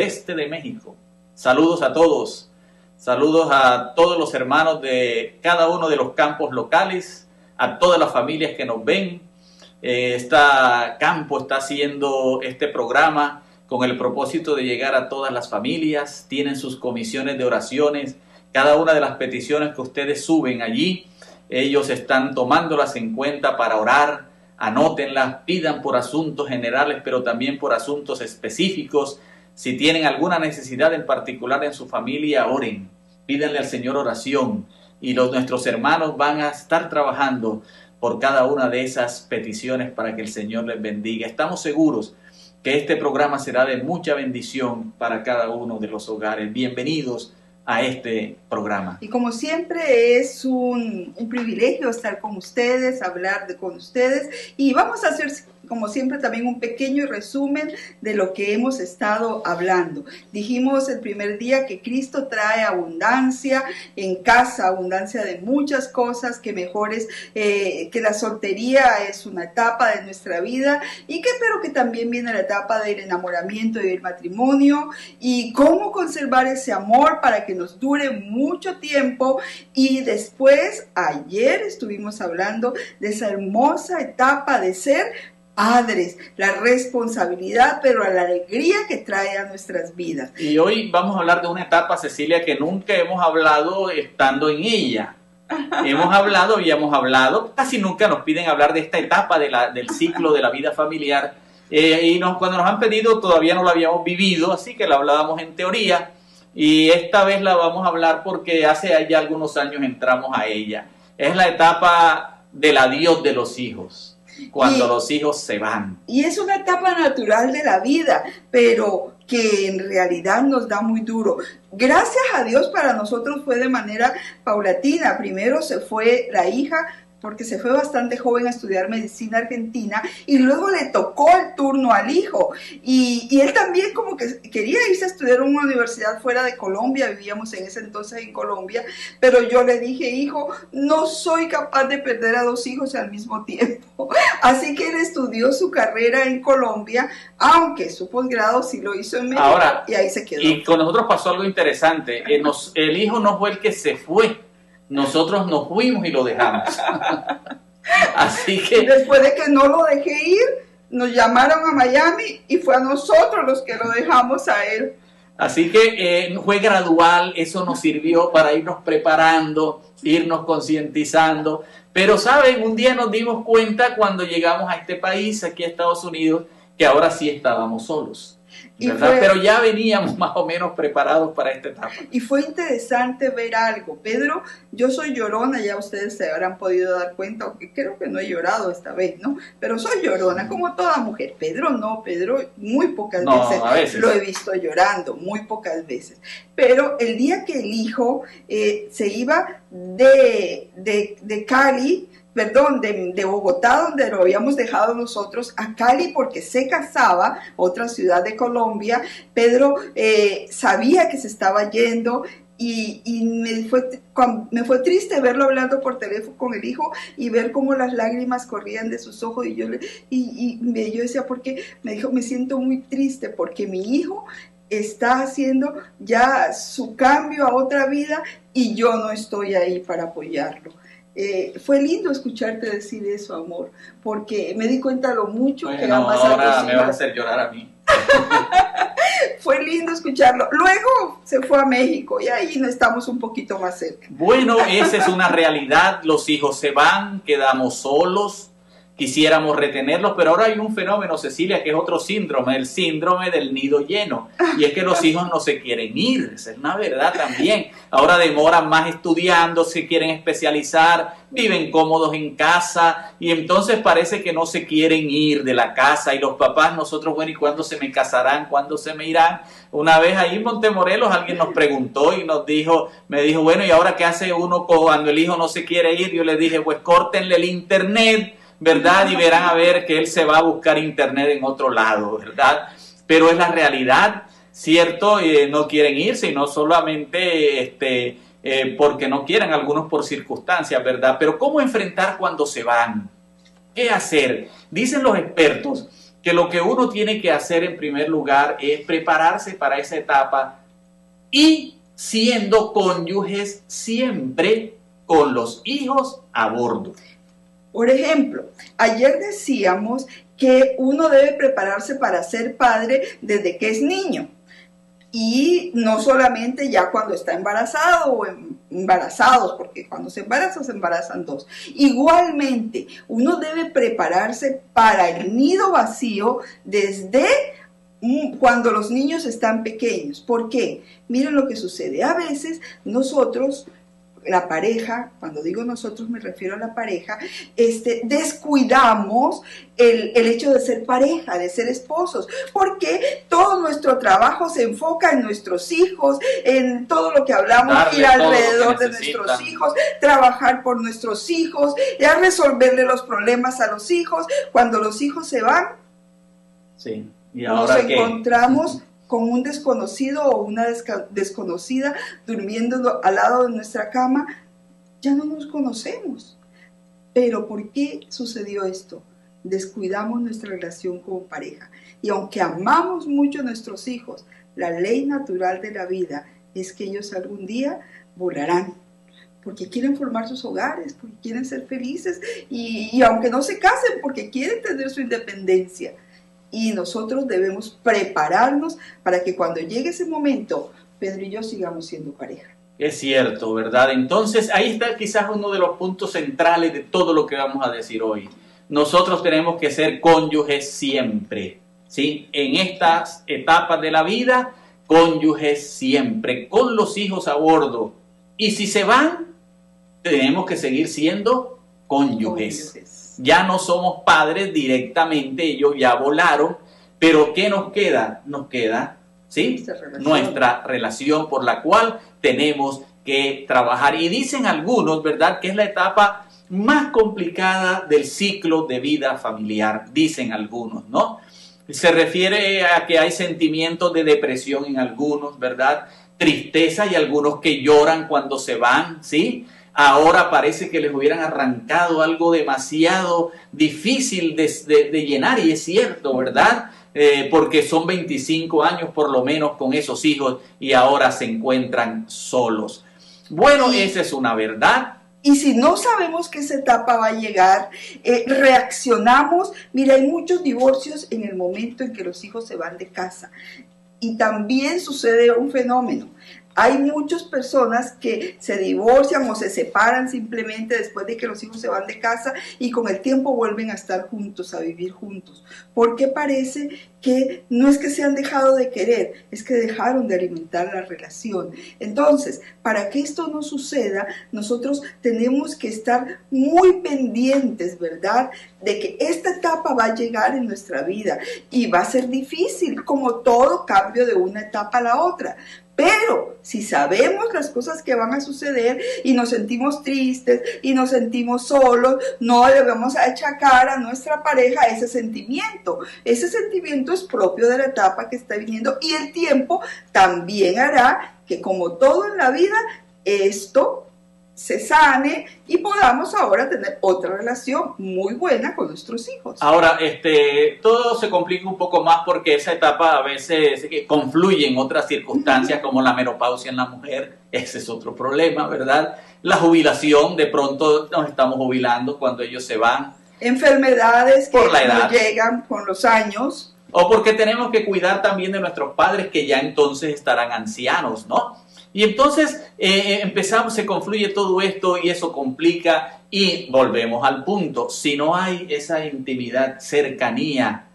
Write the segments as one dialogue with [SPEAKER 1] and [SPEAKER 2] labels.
[SPEAKER 1] este de México. Saludos a todos. Saludos a todos los hermanos de cada uno de los campos locales, a todas las familias que nos ven. este campo está haciendo este programa con el propósito de llegar a todas las familias. Tienen sus comisiones de oraciones. Cada una de las peticiones que ustedes suben allí, ellos están tomándolas en cuenta para orar. Anótenlas, pidan por asuntos generales, pero también por asuntos específicos si tienen alguna necesidad en particular en su familia, oren, pídanle al Señor oración y los, nuestros hermanos van a estar trabajando por cada una de esas peticiones para que el Señor les bendiga. Estamos seguros que este programa será de mucha bendición para cada uno de los hogares. Bienvenidos a este programa.
[SPEAKER 2] Y como siempre es un, un privilegio estar con ustedes, hablar de, con ustedes y vamos a hacer como siempre, también un pequeño resumen de lo que hemos estado hablando. Dijimos el primer día que Cristo trae abundancia en casa, abundancia de muchas cosas, que mejores, eh, que la soltería es una etapa de nuestra vida y que pero que también viene la etapa del enamoramiento y del matrimonio y cómo conservar ese amor para que nos dure mucho tiempo y después ayer estuvimos hablando de esa hermosa etapa de ser padres, la responsabilidad, pero la alegría que trae a nuestras vidas.
[SPEAKER 1] Y hoy vamos a hablar de una etapa, Cecilia, que nunca hemos hablado estando en ella. hemos hablado y hemos hablado, casi nunca nos piden hablar de esta etapa de la, del ciclo de la vida familiar. Eh, y nos, cuando nos han pedido todavía no la habíamos vivido, así que la hablábamos en teoría. Y esta vez la vamos a hablar porque hace ya algunos años entramos a ella. Es la etapa del adiós de los hijos cuando los hijos se van.
[SPEAKER 2] Y es una etapa natural de la vida, pero que en realidad nos da muy duro. Gracias a Dios para nosotros fue de manera paulatina. Primero se fue la hija, porque se fue bastante joven a estudiar medicina argentina y luego le tocó el turno al hijo. Y, él también como que quería irse a estudiar en una universidad fuera de Colombia, vivíamos en ese entonces en Colombia, pero yo le dije, hijo, no soy capaz de perder a dos hijos al mismo tiempo. Así que él estudió su carrera en Colombia, aunque su posgrado sí lo hizo en México y ahí se quedó.
[SPEAKER 1] Y con nosotros pasó algo interesante, eh, el hijo no fue el que se fue nosotros nos fuimos y lo dejamos.
[SPEAKER 2] Así que... Después de que no lo dejé ir, nos llamaron a Miami y fue a nosotros los que lo dejamos a él.
[SPEAKER 1] Así que eh, fue gradual, eso nos sirvió para irnos preparando, irnos concientizando. Pero, ¿saben? Un día nos dimos cuenta cuando llegamos a este país, aquí a Estados Unidos, que ahora sí estábamos solos. Pero ya veníamos más o menos preparados para esta etapa.
[SPEAKER 2] Y fue interesante ver algo. Pedro, yo soy llorona, ya ustedes se habrán podido dar cuenta, aunque creo que no he llorado esta vez, ¿no? Pero soy llorona, como toda mujer. Pedro no, Pedro muy pocas veces, lo he visto llorando, muy pocas veces. Pero el día que el hijo eh, se iba de, de, de Cali, perdón, de, Bogotá, donde lo habíamos dejado nosotros, a Cali porque se casaba, otra ciudad de Colombia. Pedro eh, sabía que se estaba yendo y, me, fue, me fue triste verlo hablando por teléfono con el hijo y ver cómo las lágrimas corrían de sus ojos y yo, le, y, y yo decía, porque me dijo, me siento muy triste porque mi hijo está haciendo ya su cambio a otra vida y yo no estoy ahí para apoyarlo. Eh, fue lindo escucharte decir eso, amor, porque me di cuenta lo mucho que
[SPEAKER 1] no, ahora me vas a hacer llorar a mí.
[SPEAKER 2] fue lindo escucharlo. Luego se fue a México y ahí no estamos un poquito más cerca.
[SPEAKER 1] Bueno, esa es una realidad. Los hijos se van, quedamos solos, quisiéramos retenerlos, pero ahora hay un fenómeno, Cecilia, que es otro síndrome, el síndrome del nido lleno. Y es que los hijos no se quieren ir, esa es una verdad también. Ahora demoran más estudiando, se quieren especializar, viven cómodos en casa y entonces parece que no se quieren ir de la casa y los papás, nosotros, bueno, ¿y cuándo se me casarán? ¿Cuándo se me irán? Una vez ahí en Montemorelos alguien nos preguntó y nos dijo, me dijo, bueno, ¿y ahora qué hace uno cuando el hijo no se quiere ir? Yo le dije, pues córtenle el internet ¿verdad? Y verán a ver que él se va a buscar internet en otro lado, ¿verdad? Pero es la realidad, ¿cierto? Eh, no quieren irse y no solamente este, eh, porque no quieren, algunos por circunstancias, ¿verdad? Pero ¿cómo enfrentar cuando se van? ¿Qué hacer? Dicen los expertos que lo que uno tiene que hacer en primer lugar es prepararse para esa etapa y siendo cónyuges siempre con los hijos a bordo.
[SPEAKER 2] Por ejemplo, ayer decíamos que uno debe prepararse para ser padre desde que es niño y no solamente ya cuando está embarazado o embarazados, porque cuando se embaraza se embarazan dos. Igualmente, uno debe prepararse para el nido vacío desde cuando los niños están pequeños. ¿Por qué? Miren lo que sucede. A veces nosotros la pareja, cuando digo nosotros me refiero a la pareja, este, descuidamos el, hecho de ser pareja, de ser esposos, porque todo nuestro trabajo se enfoca en nuestros hijos, en todo lo que hablamos, ir alrededor de nuestros hijos, trabajar por nuestros hijos, ya resolverle los problemas a los hijos. Cuando los hijos se van,
[SPEAKER 1] sí.
[SPEAKER 2] ¿Y nos encontramos con un desconocido o una desconocida durmiendo al lado de nuestra cama, ya no nos conocemos. Pero ¿por qué sucedió esto? Descuidamos nuestra relación como pareja. Y aunque amamos mucho a nuestros hijos, la ley natural de la vida es que ellos algún día volarán, porque quieren formar sus hogares, porque quieren ser felices y, y aunque no se casen, porque quieren tener su independencia y nosotros debemos prepararnos para que cuando llegue ese momento, Pedro y yo sigamos siendo pareja.
[SPEAKER 1] Es cierto, ¿verdad? Entonces ahí está quizás uno de los puntos centrales de todo lo que vamos a decir hoy. Nosotros tenemos que ser cónyuges siempre, ¿sí? En estas etapas de la vida, cónyuges siempre, con los hijos a bordo. Y si se van, tenemos que seguir siendo cónyuges. cónyuges ya no somos padres directamente, ellos ya volaron, pero ¿qué nos queda? Nos queda, ¿sí? Nuestra relación por la cual tenemos que trabajar. Y dicen algunos, ¿verdad?, que es la etapa más complicada del ciclo de vida familiar, dicen algunos, ¿no? Se refiere a que hay sentimientos de depresión en algunos, ¿verdad? Tristeza y algunos que lloran cuando se van, ¿sí? Ahora parece que les hubieran arrancado algo demasiado difícil de, llenar y es cierto, ¿verdad? Eh, porque son 25 años por lo menos con esos hijos y ahora se encuentran solos. Bueno, esa es una verdad.
[SPEAKER 2] Y si no sabemos que esa etapa va a llegar, eh, reaccionamos. Mira, hay muchos divorcios en el momento en que los hijos se van de casa. Y también sucede un fenómeno. Hay muchas personas que se divorcian o se separan simplemente después de que los hijos se van de casa y con el tiempo vuelven a estar juntos, a vivir juntos. Porque parece que no es que se han dejado de querer, es que dejaron de alimentar la relación. Entonces, para que esto no suceda, nosotros tenemos que estar muy pendientes, ¿verdad? De que esta etapa va a llegar en nuestra vida y va a ser difícil, como todo cambio de una etapa a la otra. Pero si sabemos las cosas que van a suceder y nos sentimos tristes y nos sentimos solos, no debemos achacar a nuestra pareja ese sentimiento. Ese sentimiento es propio de la etapa que está viniendo y el tiempo también hará que como todo en la vida, esto se sane y podamos ahora tener otra relación muy buena con nuestros hijos.
[SPEAKER 1] Ahora, este, todo se complica un poco más porque esa etapa a veces confluye en otras circunstancias como la menopausia en la mujer, ese es otro problema, ¿verdad? La jubilación, de pronto nos estamos jubilando cuando ellos se van.
[SPEAKER 2] Enfermedades que Por llegan con los años.
[SPEAKER 1] O porque tenemos que cuidar también de nuestros padres que ya entonces estarán ancianos, ¿no? Y entonces eh, eh, empezamos, se confluye todo esto y eso complica y volvemos al punto. Si no hay esa intimidad, cercanía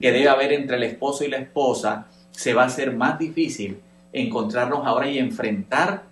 [SPEAKER 1] que debe haber entre el esposo y la esposa, se va a hacer más difícil encontrarnos ahora y enfrentar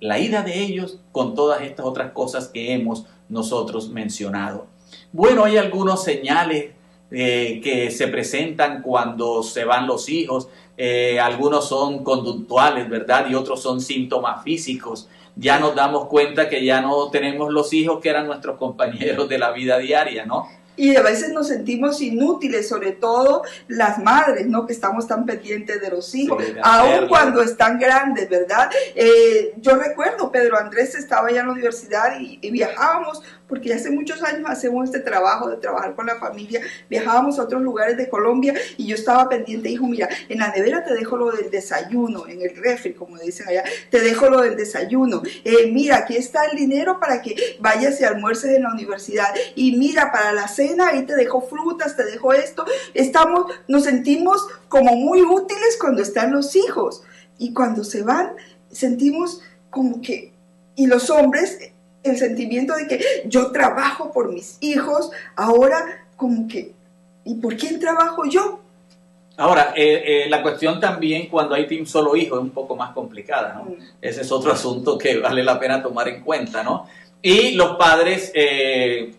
[SPEAKER 1] la ida de ellos con todas estas otras cosas que hemos nosotros mencionado. Bueno, hay algunos señales eh, que se presentan cuando se van los hijos. Eh, algunos son conductuales, ¿verdad? Y otros son síntomas físicos. Ya nos damos cuenta que ya no tenemos los hijos que eran nuestros compañeros de la vida diaria, ¿no?
[SPEAKER 2] Y a veces nos sentimos inútiles, sobre todo las madres, ¿no? Que estamos tan pendientes de los hijos,
[SPEAKER 1] Sí,
[SPEAKER 2] aun cuando están grandes, ¿verdad? Eh, yo recuerdo, Pedro Andrés estaba ya en la universidad y, y viajábamos, porque ya hace muchos años hacemos este trabajo de trabajar con la familia, viajábamos a otros lugares de Colombia y yo estaba pendiente, dijo, mira, en la nevera te dejo lo del desayuno, en el refri, como dicen allá, te dejo lo del desayuno. Eh, mira, aquí está el dinero para que vayas y almuerces en la universidad. Y mira, para la cena, ahí te dejo frutas, te dejo esto. Estamos, nos sentimos como muy útiles cuando están los hijos. Y cuando se van, sentimos como que, y los hombres, el sentimiento de que yo trabajo por mis hijos, ahora como que, ¿y por quién trabajo yo?
[SPEAKER 1] Ahora, eh, eh, la cuestión también cuando hay un solo hijo es un poco más complicada, ¿no?
[SPEAKER 2] Mm.
[SPEAKER 1] Ese es otro asunto que vale la pena tomar en cuenta, ¿no? Y los padres eh,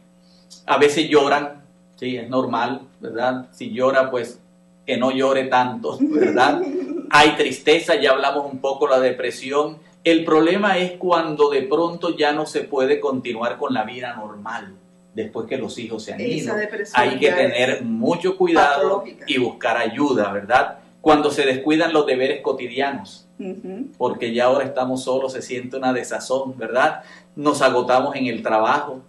[SPEAKER 1] a veces lloran, sí, es normal, ¿verdad? Si llora, pues que no llore tanto, ¿verdad? Hay tristeza, ya hablamos un poco de la depresión. El problema es cuando de pronto ya no se puede continuar con la vida normal después que los hijos se han ido. Hay que tener mucho cuidado y buscar ayuda, ¿verdad? Cuando se descuidan los deberes cotidianos, porque ya ahora estamos solos, se siente una desazón, ¿verdad? Nos agotamos en el trabajo,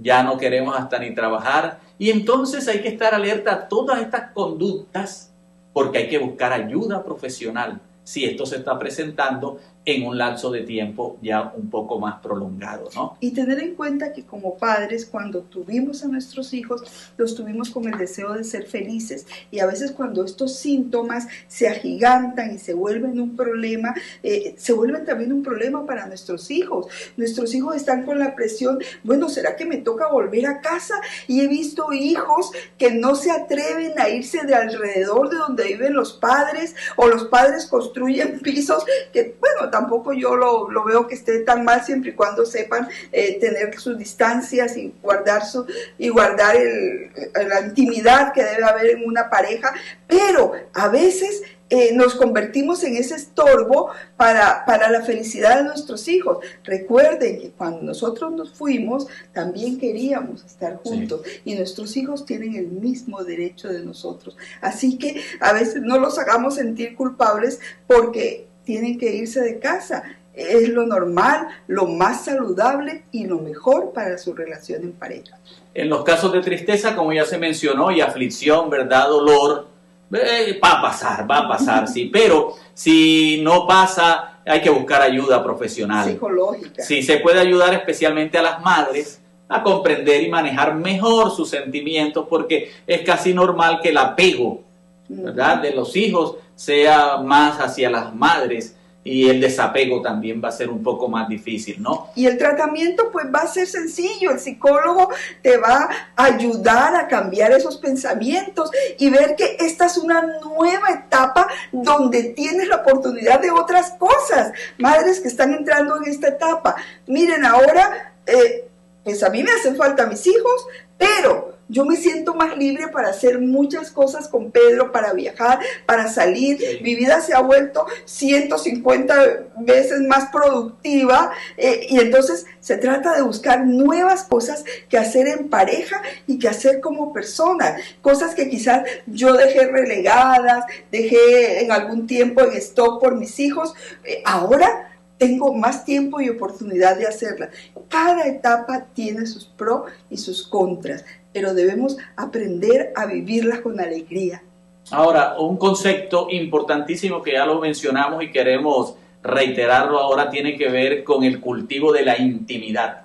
[SPEAKER 1] ya no queremos hasta ni trabajar, y entonces hay que estar alerta a todas estas conductas, porque hay que buscar ayuda profesional si esto se está presentando en un lapso de tiempo ya un poco más prolongado, ¿no?
[SPEAKER 2] Y tener en cuenta que como padres, cuando tuvimos a nuestros hijos, los tuvimos con el deseo de ser felices. Y a veces cuando estos síntomas se agigantan y se vuelven un problema, eh, se vuelven también un problema para nuestros hijos. Nuestros hijos están con la presión, bueno, ¿será que me toca volver a casa? Y he visto hijos que no se atreven a irse de alrededor de donde viven los padres o los padres construyen pisos que, bueno, tampoco yo lo, lo veo que esté tan mal siempre y cuando sepan eh, tener sus distancias y guardar, su, y guardar el- la intimidad que debe haber en una pareja, pero a veces eh, nos convertimos en ese estorbo para, para la felicidad de nuestros hijos. Recuerden que cuando nosotros nos fuimos, también queríamos estar juntos y nuestros hijos tienen el mismo derecho de nosotros. Así que a veces no los hagamos sentir culpables porque tienen que irse de casa. Es lo normal, lo más saludable y lo mejor para su relación en pareja.
[SPEAKER 1] En los casos de tristeza, como ya se mencionó, y aflicción, ¿verdad? Dolor, eh, va a pasar, va a pasar, sí. Pero si no pasa, hay que buscar ayuda profesional.
[SPEAKER 2] Psicológica.
[SPEAKER 1] Sí, se puede ayudar especialmente a las madres a comprender y manejar mejor sus sentimientos, porque es casi normal que el apego, ¿verdad? De los hijos sea más hacia las madres y el desapego también va a ser un poco más difícil, ¿no?
[SPEAKER 2] Y el tratamiento pues va a ser sencillo, el psicólogo te va a ayudar a cambiar esos pensamientos y ver que esta es una nueva etapa donde tienes la oportunidad de otras cosas. Madres que están entrando en esta etapa, miren ahora, eh, pues a mí me hacen falta mis hijos, pero yo me siento más libre para hacer muchas cosas con Pedro, para viajar, para salir.
[SPEAKER 1] Sí.
[SPEAKER 2] Mi vida se ha vuelto 150 veces más productiva eh, y entonces se trata de buscar nuevas cosas que hacer en pareja y que hacer como persona. Cosas que quizás yo dejé relegadas, dejé en algún tiempo en stock por mis hijos. Eh, ahora tengo más tiempo y oportunidad de hacerlas. Cada etapa tiene sus pros y sus contras, pero debemos aprender a vivirlas con alegría.
[SPEAKER 1] Ahora, un concepto importantísimo que ya lo mencionamos y queremos reiterarlo ahora tiene que ver con el cultivo de la intimidad.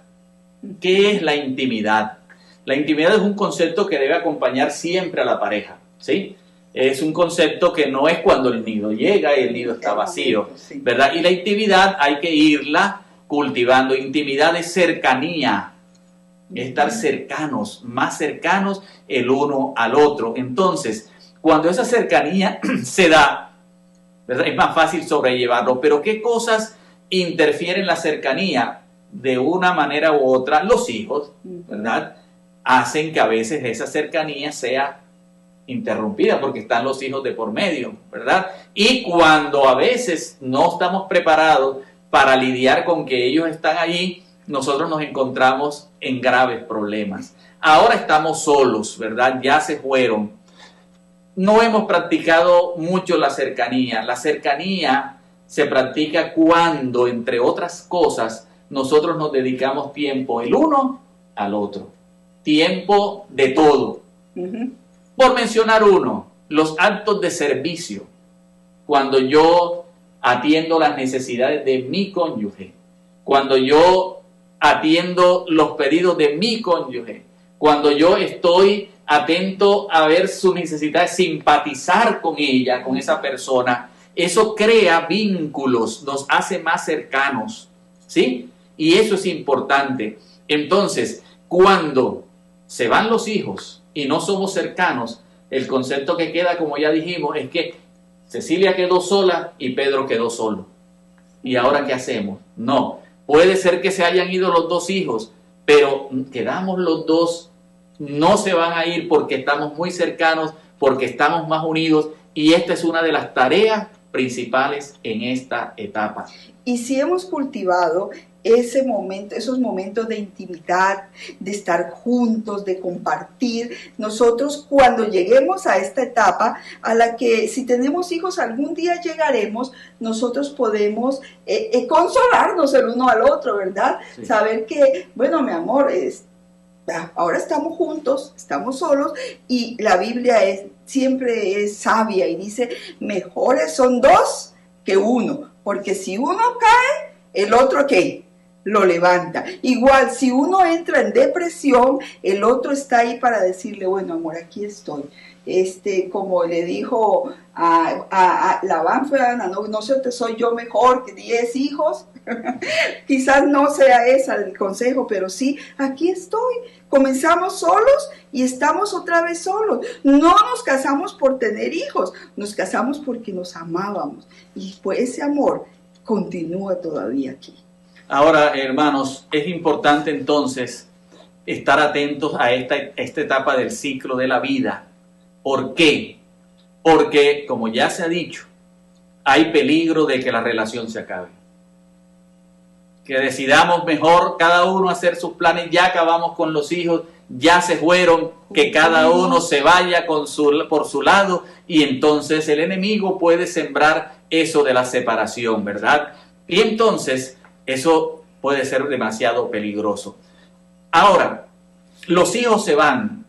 [SPEAKER 1] ¿Qué es la intimidad? La intimidad es un concepto que debe acompañar siempre a la pareja, ¿sí? Es un concepto que no es cuando el nido llega y el nido está vacío. ¿verdad? Y la intimidad hay que irla cultivando. Intimidad es cercanía, estar cercanos, más cercanos el uno al otro. Entonces, cuando esa cercanía se da, ¿verdad? es más fácil sobrellevarlo. Pero ¿qué cosas interfieren la cercanía de una manera u otra? Los hijos, ¿verdad? Hacen que a veces esa cercanía sea interrumpida porque están los hijos de por medio, ¿verdad? Y cuando a veces no estamos preparados para lidiar con que ellos están allí, nosotros nos encontramos en graves problemas. ahora estamos solos, ¿verdad? Ya se fueron. No hemos practicado mucho la cercanía. La cercanía se practica cuando, entre otras cosas, nosotros nos dedicamos tiempo el uno al otro. Tiempo de todo. Por mencionar uno, los actos de servicio. Cuando yo atiendo las necesidades de mi cónyuge. Cuando yo atiendo los pedidos de mi cónyuge. Cuando yo estoy atento a ver su necesidad, simpatizar con ella, con esa persona. Eso crea vínculos, nos hace más cercanos. ¿Sí? Y eso es importante. Entonces, cuando se van los hijos y no somos cercanos, el concepto que queda, como ya dijimos, es que Cecilia quedó sola y Pedro quedó solo. ¿Y ahora qué hacemos? No, puede ser que se hayan ido los dos hijos, pero quedamos los dos, no se van a ir porque estamos muy cercanos, porque estamos más unidos y esta es una de las tareas principales en esta etapa.
[SPEAKER 2] Y si hemos cultivado ese momento, esos momentos de intimidad, de estar juntos, de compartir. Nosotros cuando lleguemos a esta etapa, a la que si tenemos hijos algún día llegaremos, nosotros podemos eh, eh, consolarnos el uno al otro, ¿verdad? Saber que, bueno, mi amor, es, ahora estamos juntos, estamos solos y la Biblia es, siempre es sabia y dice, mejores son dos que uno, porque si uno cae, el otro que lo levanta. Igual, si uno entra en depresión, el otro está ahí para decirle, bueno, amor, aquí estoy. Este, como le dijo a, a, a no, no sé, soy yo mejor que diez hijos. Quizás no sea ese el consejo, pero sí, aquí estoy. Comenzamos solos y estamos otra vez solos. No nos casamos por tener hijos, nos casamos porque nos amábamos. Y pues ese amor continúa todavía aquí.
[SPEAKER 1] Ahora, hermanos, es importante entonces estar atentos a esta, esta etapa del ciclo de la vida. ¿Por qué? Porque, como ya se ha dicho, hay peligro de que la relación se acabe. Que decidamos mejor cada uno hacer sus planes, ya acabamos con los hijos, ya se fueron, que cada uno se vaya con su, por su lado y entonces el enemigo puede sembrar eso de la separación, ¿verdad? Y entonces eso puede ser demasiado peligroso. Ahora, los hijos se van.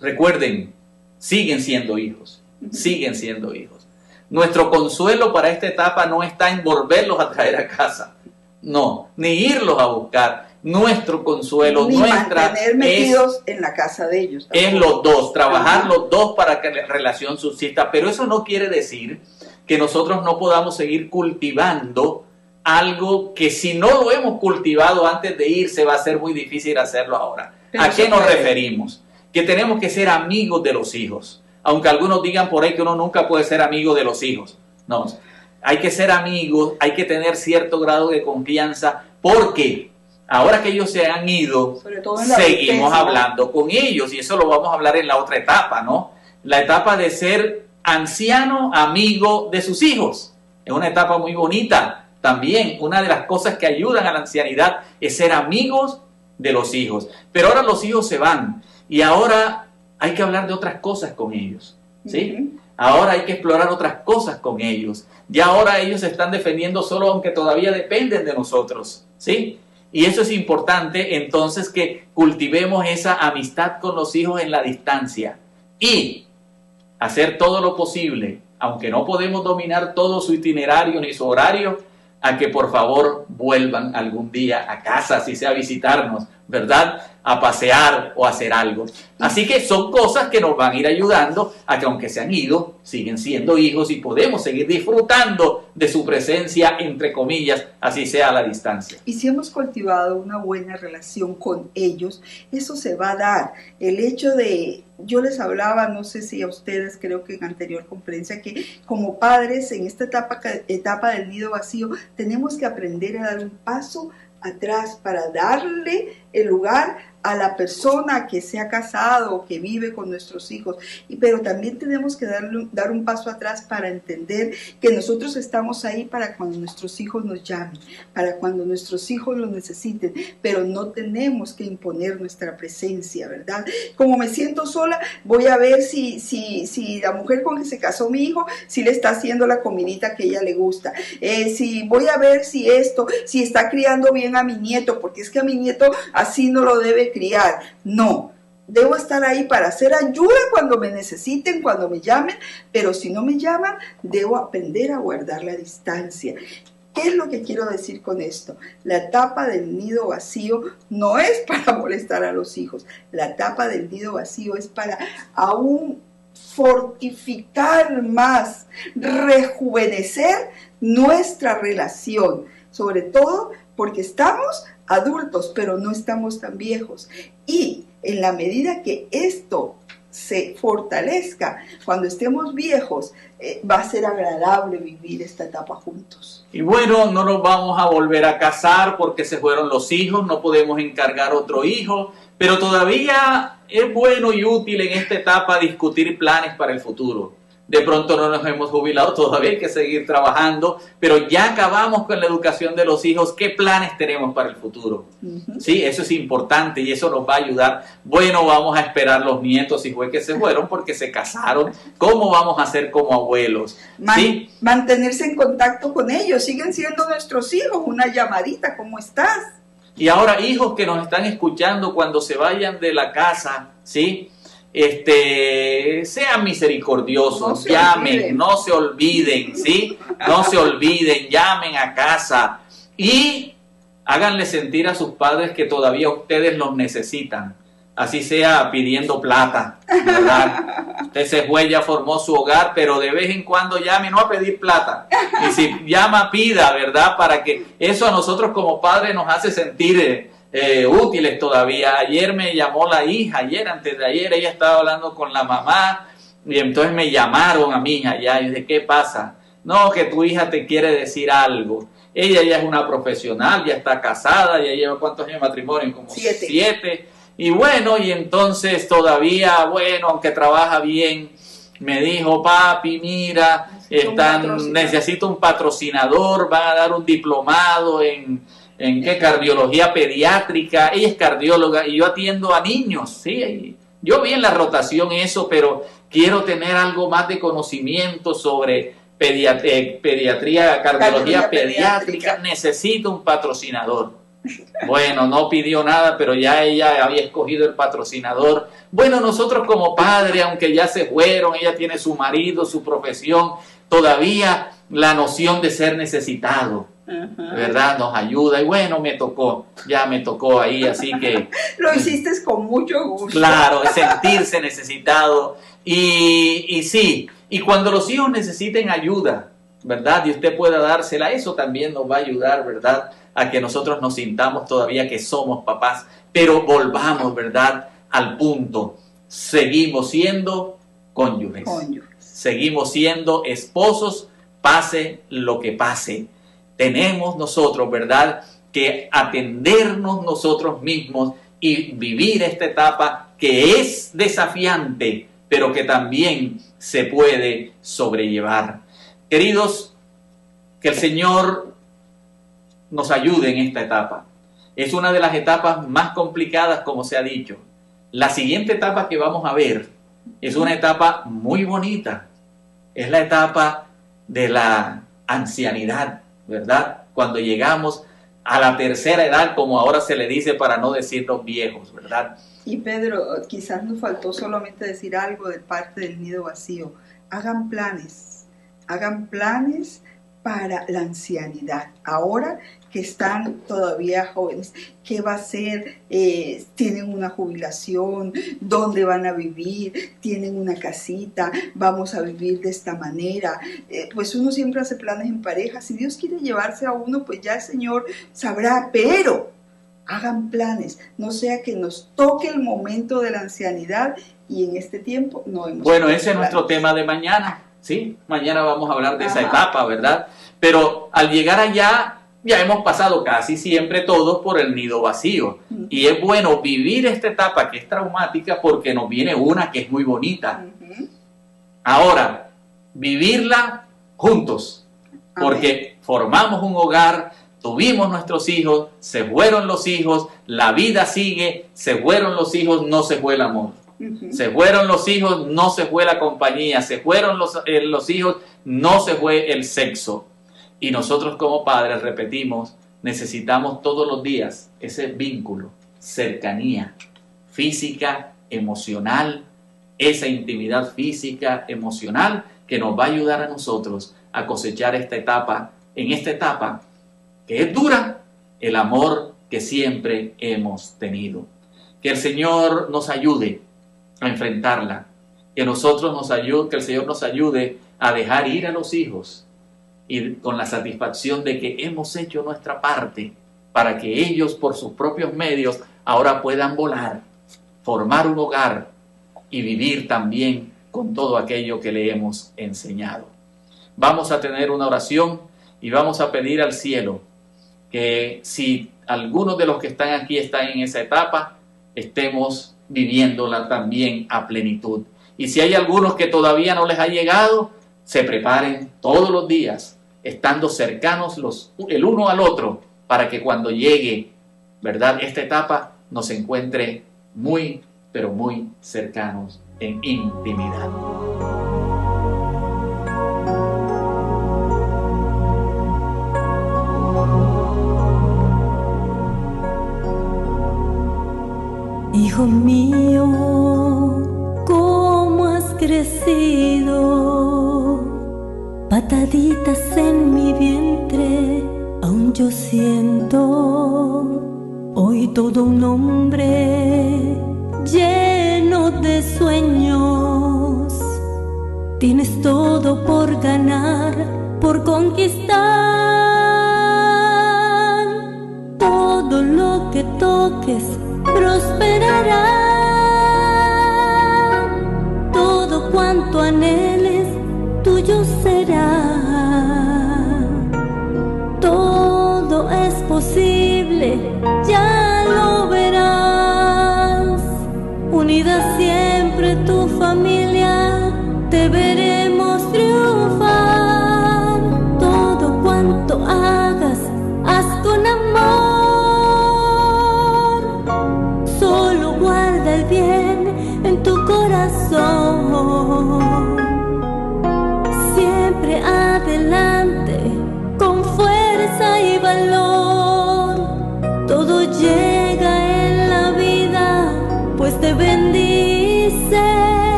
[SPEAKER 1] Recuerden, siguen siendo hijos, siguen siendo hijos. Nuestro consuelo para esta etapa no está en volverlos a traer a casa, no, ni irlos a buscar. Nuestro consuelo,
[SPEAKER 2] ni
[SPEAKER 1] nuestra
[SPEAKER 2] mantener metidos en la casa de ellos.
[SPEAKER 1] Es los dos, trabajar los dos para que la relación subsista. Pero eso no quiere decir que nosotros no podamos seguir cultivando algo que si no lo hemos cultivado antes de irse va a ser muy difícil hacerlo ahora. ¿A qué nos referimos? Que tenemos que ser amigos de los hijos. Aunque algunos digan por ahí que uno nunca puede ser amigo de los hijos. No, hay que ser amigos, hay que tener cierto grado de confianza, porque ahora que ellos se han ido, seguimos hablando con ellos y eso lo vamos a hablar en la otra etapa, ¿no? La etapa de ser anciano amigo de sus hijos. Es una etapa muy bonita, también una de las cosas que ayudan a la ancianidad es ser amigos de los hijos. Pero ahora los hijos se van y ahora hay que hablar de otras cosas con ellos. ¿sí? Ahora hay que explorar otras cosas con ellos. Y ahora ellos se están defendiendo solo aunque todavía dependen de nosotros. ¿sí? Y eso es importante entonces que cultivemos esa amistad con los hijos en la distancia y hacer todo lo posible, aunque no podemos dominar todo su itinerario ni su horario, a que por favor vuelvan algún día a casa, si sea a visitarnos, ¿verdad? A pasear o hacer algo. Así que son cosas que nos van a ir ayudando a que aunque se han ido, siguen siendo hijos y podemos seguir disfrutando de su presencia, entre comillas, así sea la distancia.
[SPEAKER 2] Y si hemos cultivado una buena relación con ellos, eso se va a dar. El hecho de, yo les hablaba, no sé si a ustedes, creo que en anterior conferencia, que como padres en esta etapa, etapa del nido vacío, tenemos que aprender a dar un paso atrás para darle el lugar a la persona que se ha casado, que vive con nuestros hijos, y, pero también tenemos que darle, dar un paso atrás para entender que nosotros estamos ahí para cuando nuestros hijos nos llamen, para cuando nuestros hijos lo necesiten, pero no tenemos que imponer nuestra presencia, ¿verdad? Como me siento sola, voy a ver si, si, si la mujer con que se casó mi hijo, si le está haciendo la comidita que ella le gusta, eh, si voy a ver si esto, si está criando bien a mi nieto, porque es que a mi nieto así no lo debe criar. No, debo estar ahí para hacer ayuda cuando me necesiten, cuando me llamen, pero si no me llaman, debo aprender a guardar la distancia. ¿Qué es lo que quiero decir con esto? La tapa del nido vacío no es para molestar a los hijos. La tapa del nido vacío es para aún fortificar más, rejuvenecer nuestra relación, sobre todo porque estamos adultos, pero no estamos tan viejos. Y en la medida que esto se fortalezca, cuando estemos viejos, eh, va a ser agradable vivir esta etapa juntos.
[SPEAKER 1] Y bueno, no nos vamos a volver a casar porque se fueron los hijos, no podemos encargar otro hijo, pero todavía es bueno y útil en esta etapa discutir planes para el futuro de pronto no nos hemos jubilado, todavía hay que seguir trabajando, pero ya acabamos con la educación de los hijos, ¿qué planes tenemos para el futuro? Sí, eso es importante y eso nos va a ayudar. Bueno, vamos a esperar los nietos si fue que se fueron porque se casaron, ¿cómo vamos a hacer como abuelos?
[SPEAKER 2] ¿Sí? Mantenerse en contacto con ellos, siguen siendo nuestros hijos, una llamadita, ¿cómo estás?
[SPEAKER 1] Y ahora hijos que nos están escuchando cuando se vayan de la casa, ¿sí? Este, sean misericordiosos, llamen, no se olviden, ¿sí? No se olviden, llamen a casa y háganle sentir a sus padres que todavía ustedes los necesitan. Así sea pidiendo plata, ¿verdad? Usted se fue, ya formó su hogar, pero de vez en cuando llame, no a pedir plata. Y si llama, pida, ¿verdad? Para que eso a nosotros como padres nos hace sentir eh, útiles todavía. Ayer me llamó la hija, ayer, antes de ayer, ella estaba hablando con la mamá y entonces me llamaron a mi hija ya y dije, ¿qué pasa? No, que tu hija te quiere decir algo. Ella ya es una profesional, ya está casada, ya lleva cuántos años de matrimonio, como siete. siete. Y bueno, y entonces todavía, bueno, aunque trabaja bien, me dijo, papi, mira, están, necesito un patrocinador, van a dar un diplomado en en qué cardiología pediátrica, ella es cardióloga y yo atiendo a niños, ¿sí? Yo vi en la rotación eso, pero quiero tener algo más de conocimiento sobre eh, pediatría, cardiología, pediátrica. necesito un patrocinador. Bueno, no pidió nada, pero ya ella había escogido el patrocinador. Bueno, nosotros como padre, aunque ya se fueron, ella tiene su marido, su profesión, todavía la noción de ser necesitado ¿verdad? Nos ayuda y bueno, me tocó, ya me tocó ahí, así que...
[SPEAKER 2] Lo hiciste con mucho gusto.
[SPEAKER 1] Claro, sentirse necesitado y, y sí, y cuando los hijos necesiten ayuda, ¿verdad? Y usted pueda dársela, eso también nos va a ayudar, ¿verdad? A que nosotros nos sintamos todavía que somos papás, pero volvamos, ¿verdad? Al punto, seguimos siendo cónyuges. cónyuges. Seguimos siendo esposos, pase lo que pase tenemos nosotros, ¿verdad? Que atendernos nosotros mismos y vivir esta etapa que es desafiante, pero que también se puede sobrellevar. Queridos, que el Señor nos ayude en esta etapa. Es una de las etapas más complicadas, como se ha dicho. La siguiente etapa que vamos a ver es una etapa muy bonita. Es la etapa de la ancianidad. ¿Verdad? Cuando llegamos a la tercera edad, como ahora se le dice para no decir los viejos, ¿verdad?
[SPEAKER 2] Y Pedro, quizás nos faltó solamente decir algo de parte del nido vacío. Hagan planes, hagan planes para la ancianidad. Ahora que están todavía jóvenes, qué va a ser, eh, tienen una jubilación, dónde van a vivir, tienen una casita, vamos a vivir de esta manera. Eh, pues uno siempre hace planes en pareja, si Dios quiere llevarse a uno, pues ya el Señor sabrá, pero hagan planes, no sea que nos toque el momento de la ancianidad y en este tiempo no hemos...
[SPEAKER 1] Bueno, ese es nuestro tema de mañana, ¿sí? Mañana vamos a hablar de esa etapa, ¿verdad? Pero al llegar allá ya hemos pasado casi siempre todos por el nido vacío. Y es bueno vivir esta etapa que es traumática porque nos viene una que es muy bonita. Ahora, vivirla juntos, porque formamos un hogar, tuvimos nuestros hijos, se fueron los hijos, la vida sigue, se fueron los hijos, no se fue el amor. Se fueron los hijos, no se fue la compañía, se fueron los, eh, los hijos, no se fue el sexo. Y nosotros como padres, repetimos, necesitamos todos los días ese vínculo, cercanía física, emocional, esa intimidad física, emocional, que nos va a ayudar a nosotros a cosechar esta etapa, en esta etapa que es dura, el amor que siempre hemos tenido. Que el Señor nos ayude a enfrentarla, que nosotros nos ayude, que el Señor nos ayude a dejar ir a los hijos y con la satisfacción de que hemos hecho nuestra parte para que ellos por sus propios medios ahora puedan volar, formar un hogar y vivir también con todo aquello que le hemos enseñado. Vamos a tener una oración y vamos a pedir al cielo que si algunos de los que están aquí están en esa etapa, estemos viviéndola también a plenitud. Y si hay algunos que todavía no les ha llegado, se preparen todos los días, estando cercanos los, el uno al otro, para que cuando llegue, ¿verdad? Esta etapa nos encuentre muy, pero muy cercanos en intimidad.
[SPEAKER 3] Hijo mío, ¿cómo has crecido? En mi vientre, aún yo siento hoy todo un hombre lleno de sueños. Tienes todo por ganar, por conquistar. Todo lo que toques prosperará. Todo cuanto anheles, tuyo será. Todo es posible, ya lo verás. Unida siempre tu familia, te veremos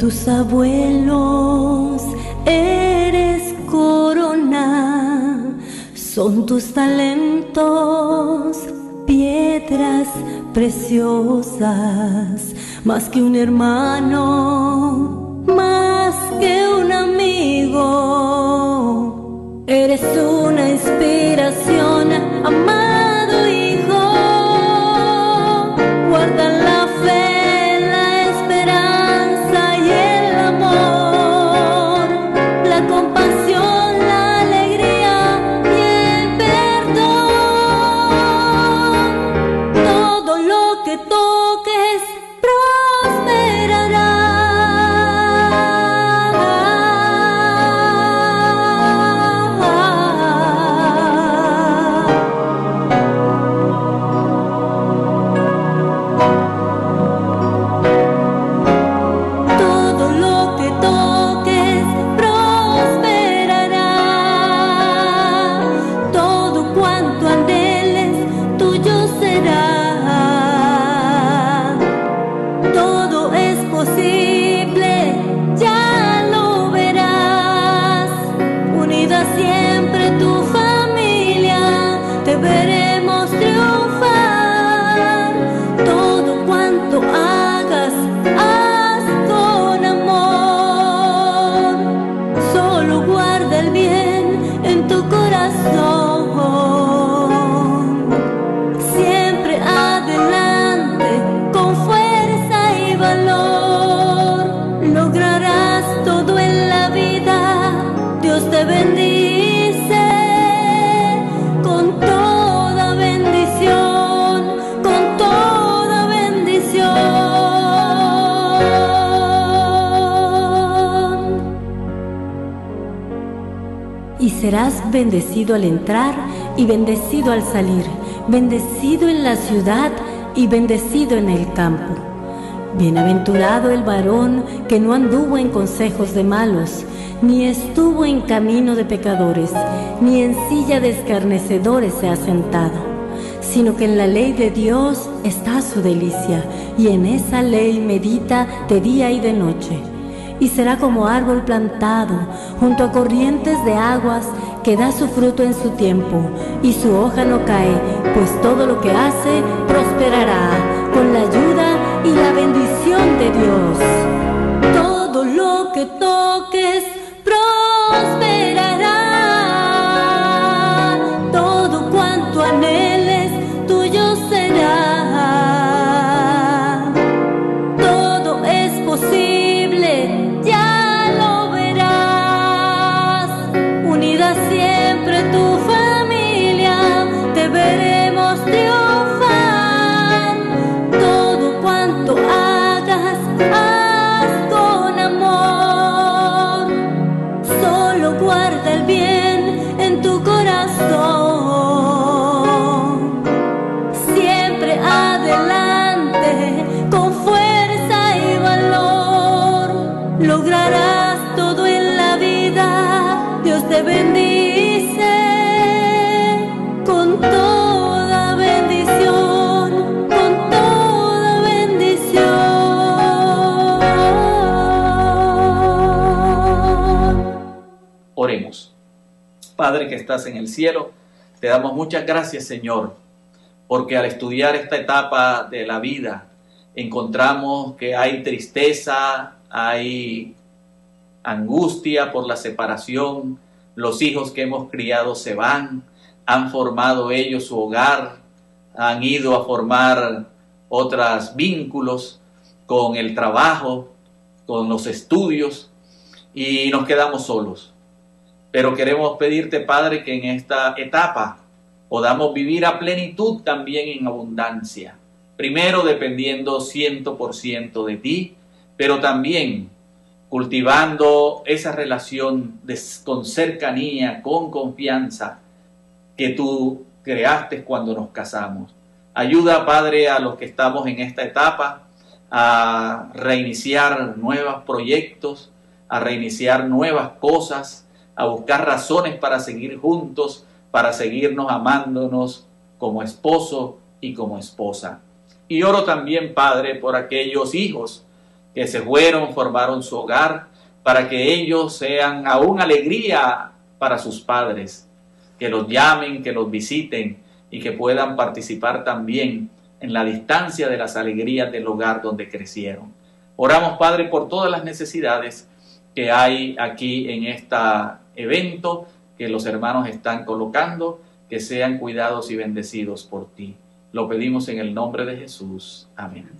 [SPEAKER 3] tus abuelos eres corona, son tus talentos, piedras preciosas, más que un hermano, más que un amigo, eres una inspiración, amado bendecido al entrar y bendecido al salir, bendecido en la ciudad y bendecido en el campo. Bienaventurado el varón que no anduvo en consejos de malos, ni estuvo en camino de pecadores, ni en silla de escarnecedores se ha sentado, sino que en la ley de Dios está su delicia, y en esa ley medita de día y de noche. Y será como árbol plantado junto a corrientes de aguas que da su fruto en su tiempo, y su hoja no cae, pues todo lo que hace prosperará con la ayuda y la bendición de Dios. Todo lo que toques en
[SPEAKER 1] el cielo, te damos muchas gracias, Señor, porque al estudiar esta etapa de la vida, encontramos que hay tristeza, hay angustia por la separación, los hijos que hemos criado se van, han formado ellos su hogar, han ido a formar otros vínculos con el trabajo, con los estudios y nos quedamos solos. Pero queremos pedirte, Padre, que en esta etapa podamos vivir a plenitud también en abundancia. Primero dependiendo ciento por ciento de ti, pero también cultivando esa relación con cercanía, con confianza que tú creaste cuando nos casamos. Ayuda, Padre, a los que estamos en esta etapa a reiniciar nuevos proyectos, a reiniciar nuevas cosas, a buscar razones para seguir juntos, para seguirnos amándonos como esposo y como esposa. Y oro también, Padre, por aquellos hijos que se fueron, formaron su hogar, para que ellos sean aún alegría para sus padres, que los llamen, que los visiten y que puedan participar también en la distancia de las alegrías del hogar donde crecieron. Oramos, Padre, por todas las necesidades que hay aquí en este evento que los hermanos están colocando, que sean cuidados y bendecidos por ti. Lo pedimos en el nombre de Jesús. Amén.